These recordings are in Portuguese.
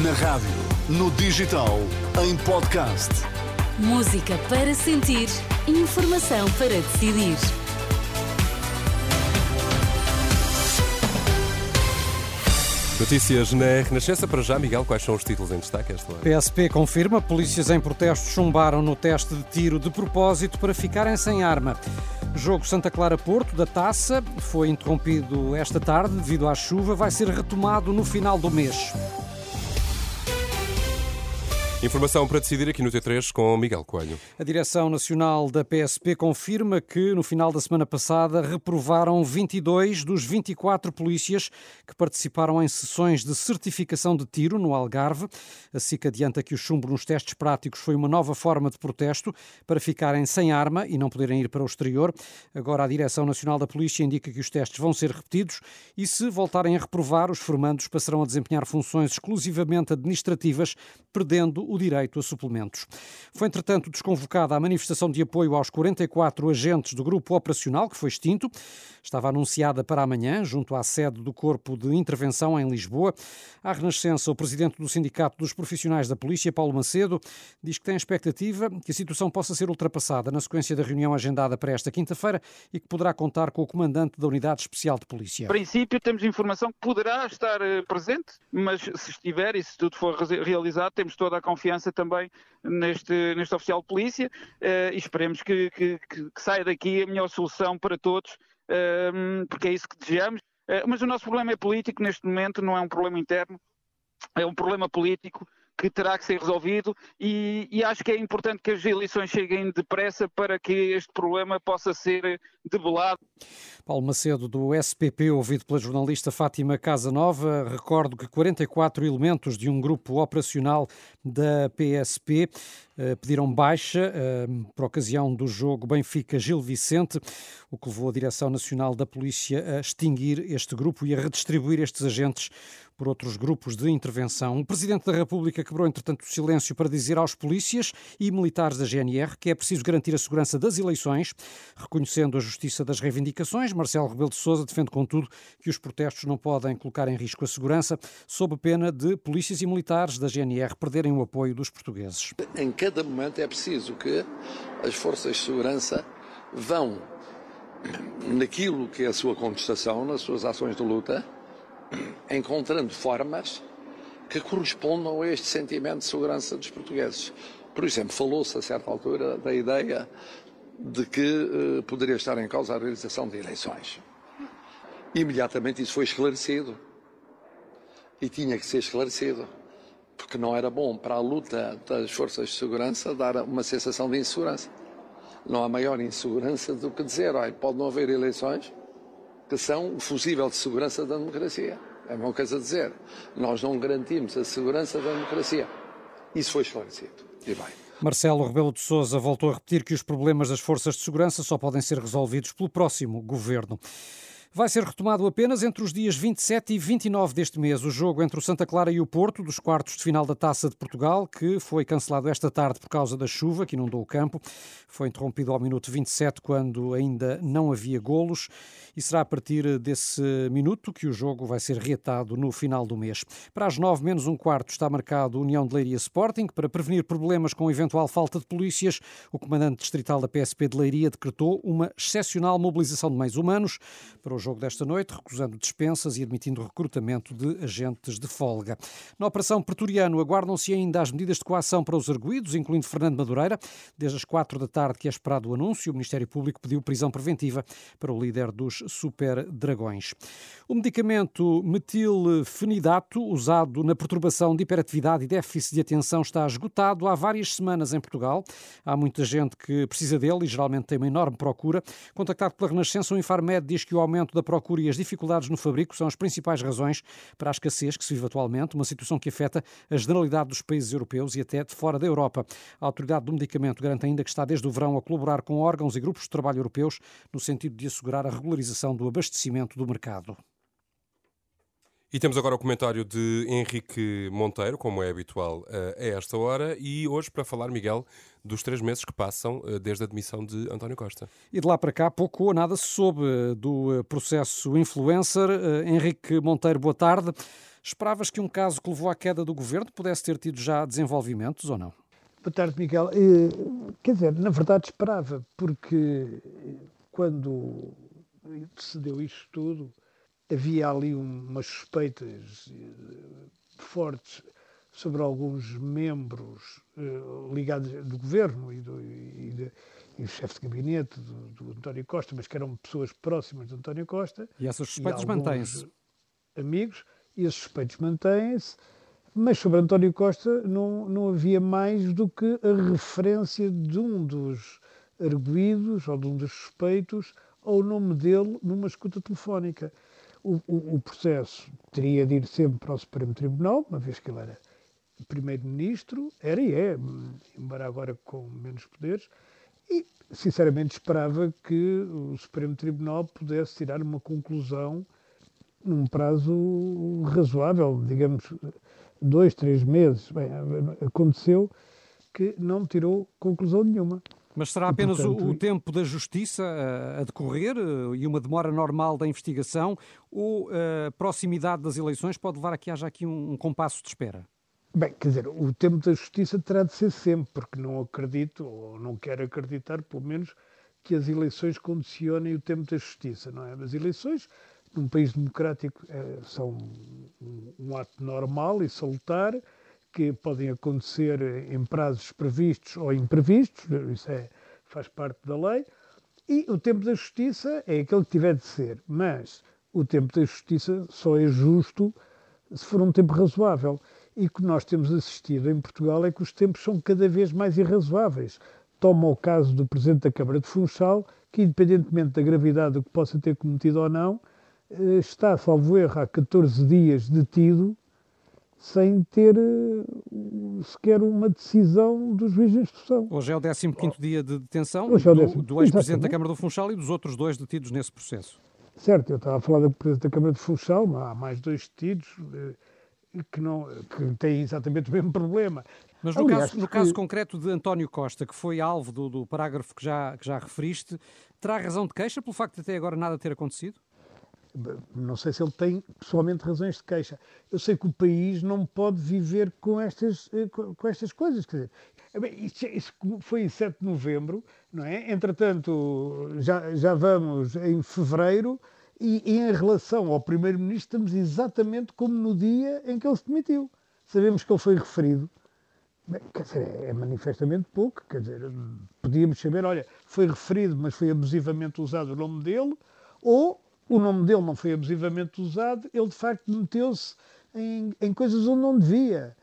Na rádio, no digital, em podcast. Música para sentir, informação para decidir. Notícias na Renascença. Para já, Miguel, quais são os títulos em destaque esta hora? PSP confirma, polícias em protesto chumbaram no teste de tiro de propósito para ficarem sem arma. Jogo Santa Clara-Porto da Taça foi interrompido esta tarde devido à chuva, vai ser retomado no final do mês. Informação para decidir aqui no T3 com Miguel Coelho. A Direção Nacional da PSP confirma que no final da semana passada reprovaram 22 dos 24 polícias que participaram em sessões de certificação de tiro no Algarve. A SIC adianta que o chumbo nos testes práticos foi uma nova forma de protesto para ficarem sem arma e não poderem ir para o exterior. Agora a Direção Nacional da Polícia indica que os testes vão ser repetidos e se voltarem a reprovar, os formandos passarão a desempenhar funções exclusivamente administrativas, perdendo o direito a suplementos. Foi, entretanto, desconvocada a manifestação de apoio aos 44 agentes do grupo operacional, que foi extinto. Estava anunciada para amanhã, junto à sede do Corpo de Intervenção em Lisboa. À Renascença, o presidente do Sindicato dos Profissionais da Polícia, Paulo Macedo, diz que tem a expectativa que a situação possa ser ultrapassada na sequência da reunião agendada para esta quinta-feira e que poderá contar com o comandante da Unidade Especial de Polícia. Em princípio, temos informação que poderá estar eh, presente, mas se estiver e se tudo for realizado, temos toda a confiança confiança também neste, neste oficial de polícia uh, e esperemos que, que, que, saia daqui a melhor solução para todos, uh, porque é isso que desejamos. Uh, mas o nosso problema é político neste momento, não é um problema interno, é um problema político que terá que ser resolvido e, e, acho que é importante que as eleições cheguem depressa para que este problema possa ser debelado. Paulo Macedo, do SPP, ouvido pela jornalista Fátima Casanova. Recordo que 44 elementos de um grupo operacional da PSP eh, pediram baixa eh, por ocasião do jogo Benfica-Gil Vicente, o que levou a Direção Nacional da Polícia a extinguir este grupo e a redistribuir estes agentes por outros grupos de intervenção. O Presidente da República quebrou, entretanto, o silêncio para dizer aos polícias e militares da GNR que é preciso garantir a segurança das eleições, reconhecendo a justiça das reivindicações. Marcelo Rebelo de Sousa defende, contudo, que os protestos não podem colocar em risco a segurança, sob pena de polícias e militares da GNR perderem o apoio dos portugueses. Em cada momento é preciso que as forças de segurança vão naquilo que é a sua contestação, nas suas ações de luta, encontrando formas que correspondam a este sentimento de segurança dos portugueses. Por exemplo, falou-se a certa altura da ideia de que uh, poderia estar em causa a realização de eleições. Imediatamente isso foi esclarecido. E tinha que ser esclarecido. Porque não era bom para a luta das forças de segurança dar uma sensação de insegurança. Não há maior insegurança do que dizer, olha, pode não haver eleições, que são o fusível de segurança da democracia. É uma coisa a dizer. Nós não garantimos a segurança da democracia. Isso foi esclarecido. E bem. Marcelo Rebelo de Sousa voltou a repetir que os problemas das forças de segurança só podem ser resolvidos pelo próximo governo. Vai ser retomado apenas entre os dias 27 e 29 deste mês o jogo entre o Santa Clara e o Porto, dos quartos de final da Taça de Portugal, que foi cancelado esta tarde por causa da chuva, que inundou o campo. Foi interrompido ao minuto 27, quando ainda não havia golos, e será a partir desse minuto que o jogo vai ser reatado no final do mês. Para as 9 menos um quarto está marcado União de Leiria Sporting. Para prevenir problemas com eventual falta de polícias, o comandante distrital da PSP de Leiria decretou uma excepcional mobilização de meios humanos para o jogo desta noite, recusando dispensas e admitindo recrutamento de agentes de folga. Na Operação Pretoriano, aguardam-se ainda as medidas de coação para os arguídos, incluindo Fernando Madureira. Desde as quatro da tarde que é esperado o anúncio, o Ministério Público pediu prisão preventiva para o líder dos Super Dragões. O medicamento metilfenidato, usado na perturbação de hiperatividade e déficit de atenção, está esgotado há várias semanas em Portugal. Há muita gente que precisa dele e geralmente tem uma enorme procura. Contactado pela Renascença, o Infarmed diz que o aumento da procura e as dificuldades no fabrico são as principais razões para a escassez que se vive atualmente, uma situação que afeta a generalidade dos países europeus e até de fora da Europa. A autoridade do medicamento garante ainda que está desde o verão a colaborar com órgãos e grupos de trabalho europeus no sentido de assegurar a regularização do abastecimento do mercado. E temos agora o comentário de Henrique Monteiro, como é habitual eh, a esta hora, e hoje para falar, Miguel, dos três meses que passam eh, desde a demissão de António Costa. E de lá para cá, pouco ou nada se soube do eh, processo influencer. Henrique Monteiro, boa tarde. Esperavas que um caso que levou à queda do governo pudesse ter tido já desenvolvimentos ou não? Boa tarde, Miguel. Quer dizer, na verdade esperava, porque quando sucedeu isto tudo, havia ali umas suspeitas eh, fortes sobre alguns membros uh, ligados do governo e do, e de, e o chefe de gabinete do, do, António Costa, mas que eram pessoas próximas de António Costa. E essas suspeitas mantêm-se. Amigos, e esses suspeitos mantêm-se, mas sobre António Costa não, não havia mais do que a referência de um dos arguídos ou de um dos suspeitos ao nome dele numa escuta telefónica. O, o, o processo teria de ir sempre para o Supremo Tribunal, uma vez que ele era primeiro-ministro, era e é, embora agora com menos poderes, e sinceramente esperava que o Supremo Tribunal pudesse tirar uma conclusão num prazo razoável, digamos, dois, três meses. Bem, aconteceu que não tirou conclusão nenhuma. Mas será apenas e, portanto, o, o, tempo da justiça a, a, decorrer eh, e uma demora normal da investigação ou a proximidade das eleições pode levar a que haja aqui um, um compasso de espera? Bem, quer dizer, o tempo da justiça terá de ser sempre, porque não acredito, ou não quero acreditar, pelo menos, que as eleições condicionem o tempo da justiça, não é? As eleições, num país democrático, é, são um, um, ato normal e salutar, que podem acontecer em prazos previstos ou imprevistos, isso é, faz parte da lei, e o tempo da justiça é aquele que tiver de ser, mas o tempo da justiça só é justo se for um tempo razoável e que nós temos assistido em Portugal é que os tempos são cada vez mais irrazoáveis. Toma o caso do Presidente da Câmara de Funchal, que independentemente da gravidade do que possa ter cometido ou não, eh, está, salvo erro, há 14 dias detido, sem ter eh, sequer uma decisão do juiz de instrução. Hoje é o 15º dia de detenção é do, do ex-presidente da Câmara do Funchal e dos outros dois detidos nesse processo. Certo, eu estava a falar do presidente da Câmara de Funchal, há mais dois detidos, eh, que, não, que têm exatamente o mesmo problema. Mas no, Aliás, caso, no caso concreto de António Costa, que foi alvo do, do parágrafo que já, que já referiste, terá razão de queixa pelo facto de até agora nada ter acontecido? Não sei se ele tem pessoalmente razões de queixa. Eu sei que o país não pode viver com estas, eh, com estas coisas. Quer dizer, bem, isto, foi em 7 de novembro, não é? Entretanto, já, já vamos em fevereiro e, em relação ao Primeiro-Ministro, estamos exatamente como no dia em que ele se demitiu. Sabemos que ele foi referido. Bem, quer dizer, é manifestamente pouco. Quer dizer, podíamos saber, olha, foi referido, mas foi abusivamente usado o nome dele, ou o nome dele não foi abusivamente usado, ele de facto meteu-se em, em coisas onde não devia.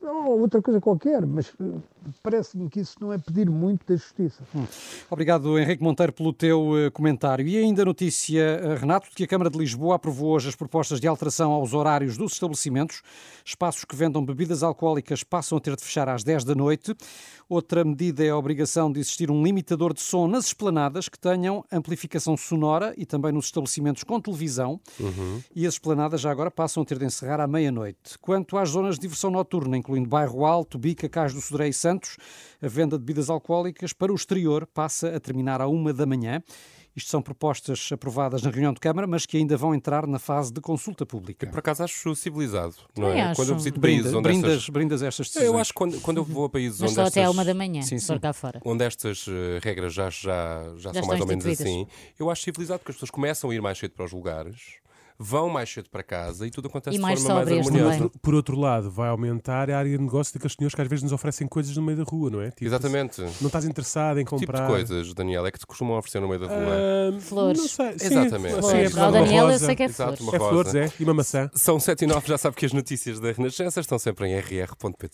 Ou outra coisa qualquer, mas eh, parece-me que isso não é pedir muito da justiça. Hum. Obrigado, Henrique Monteiro, pelo teu uh, comentário. E ainda notícia, uh, Renato, de que a Câmara de Lisboa aprovou hoje as propostas de alteração aos horários dos estabelecimentos. Espaços que vendam bebidas alcoólicas passam a ter de fechar às 10 da noite. Outra medida é a obrigação de existir um limitador de som nas esplanadas que tenham amplificação sonora e também nos estabelecimentos com televisão. Uhum. E as esplanadas já agora passam a ter de encerrar à meia-noite. Quanto às zonas de diversão noturna, incluindo Bairro Alto, Bica, Cais do Sodré e Santos, a venda de bebidas alcoólicas para o exterior passa a terminar à uma da manhã. Isto são propostas aprovadas na reunião de Câmara, mas que ainda vão entrar na fase de consulta pública. Eu, por acaso, acho civilizado, não é? Acho. Quando eu visito Brinda, países onde brindas, estas... brindas estas decisões. Eu acho que quando, quando eu vou a países mas onde só estas... até à uma da manhã, sim, sim. cá fora. Onde estas uh, regras já, já, já, já são mais ou menos assim, eu acho civilizado porque as pessoas começam a ir mais cedo para os lugares vão mais cedo para casa e tudo acontece e de mais forma mais harmoniosa. Também. Por outro lado, vai aumentar a área de negócio daqueles senhores que às vezes nos oferecem coisas no meio da rua, não é? Tipo, Exatamente. Não estás interessado em comprar. Que tipo de coisas, Daniel, é que te costumam oferecer no meio da rua? Uh, flores. Não sei. Sim, Exatamente. Flores. Sim, é Daniel, eu sei que é flores. Exato, é flores, é. E uma maçã. São 7 e 9, já sabe que as notícias da Renascença estão sempre em rr.pt.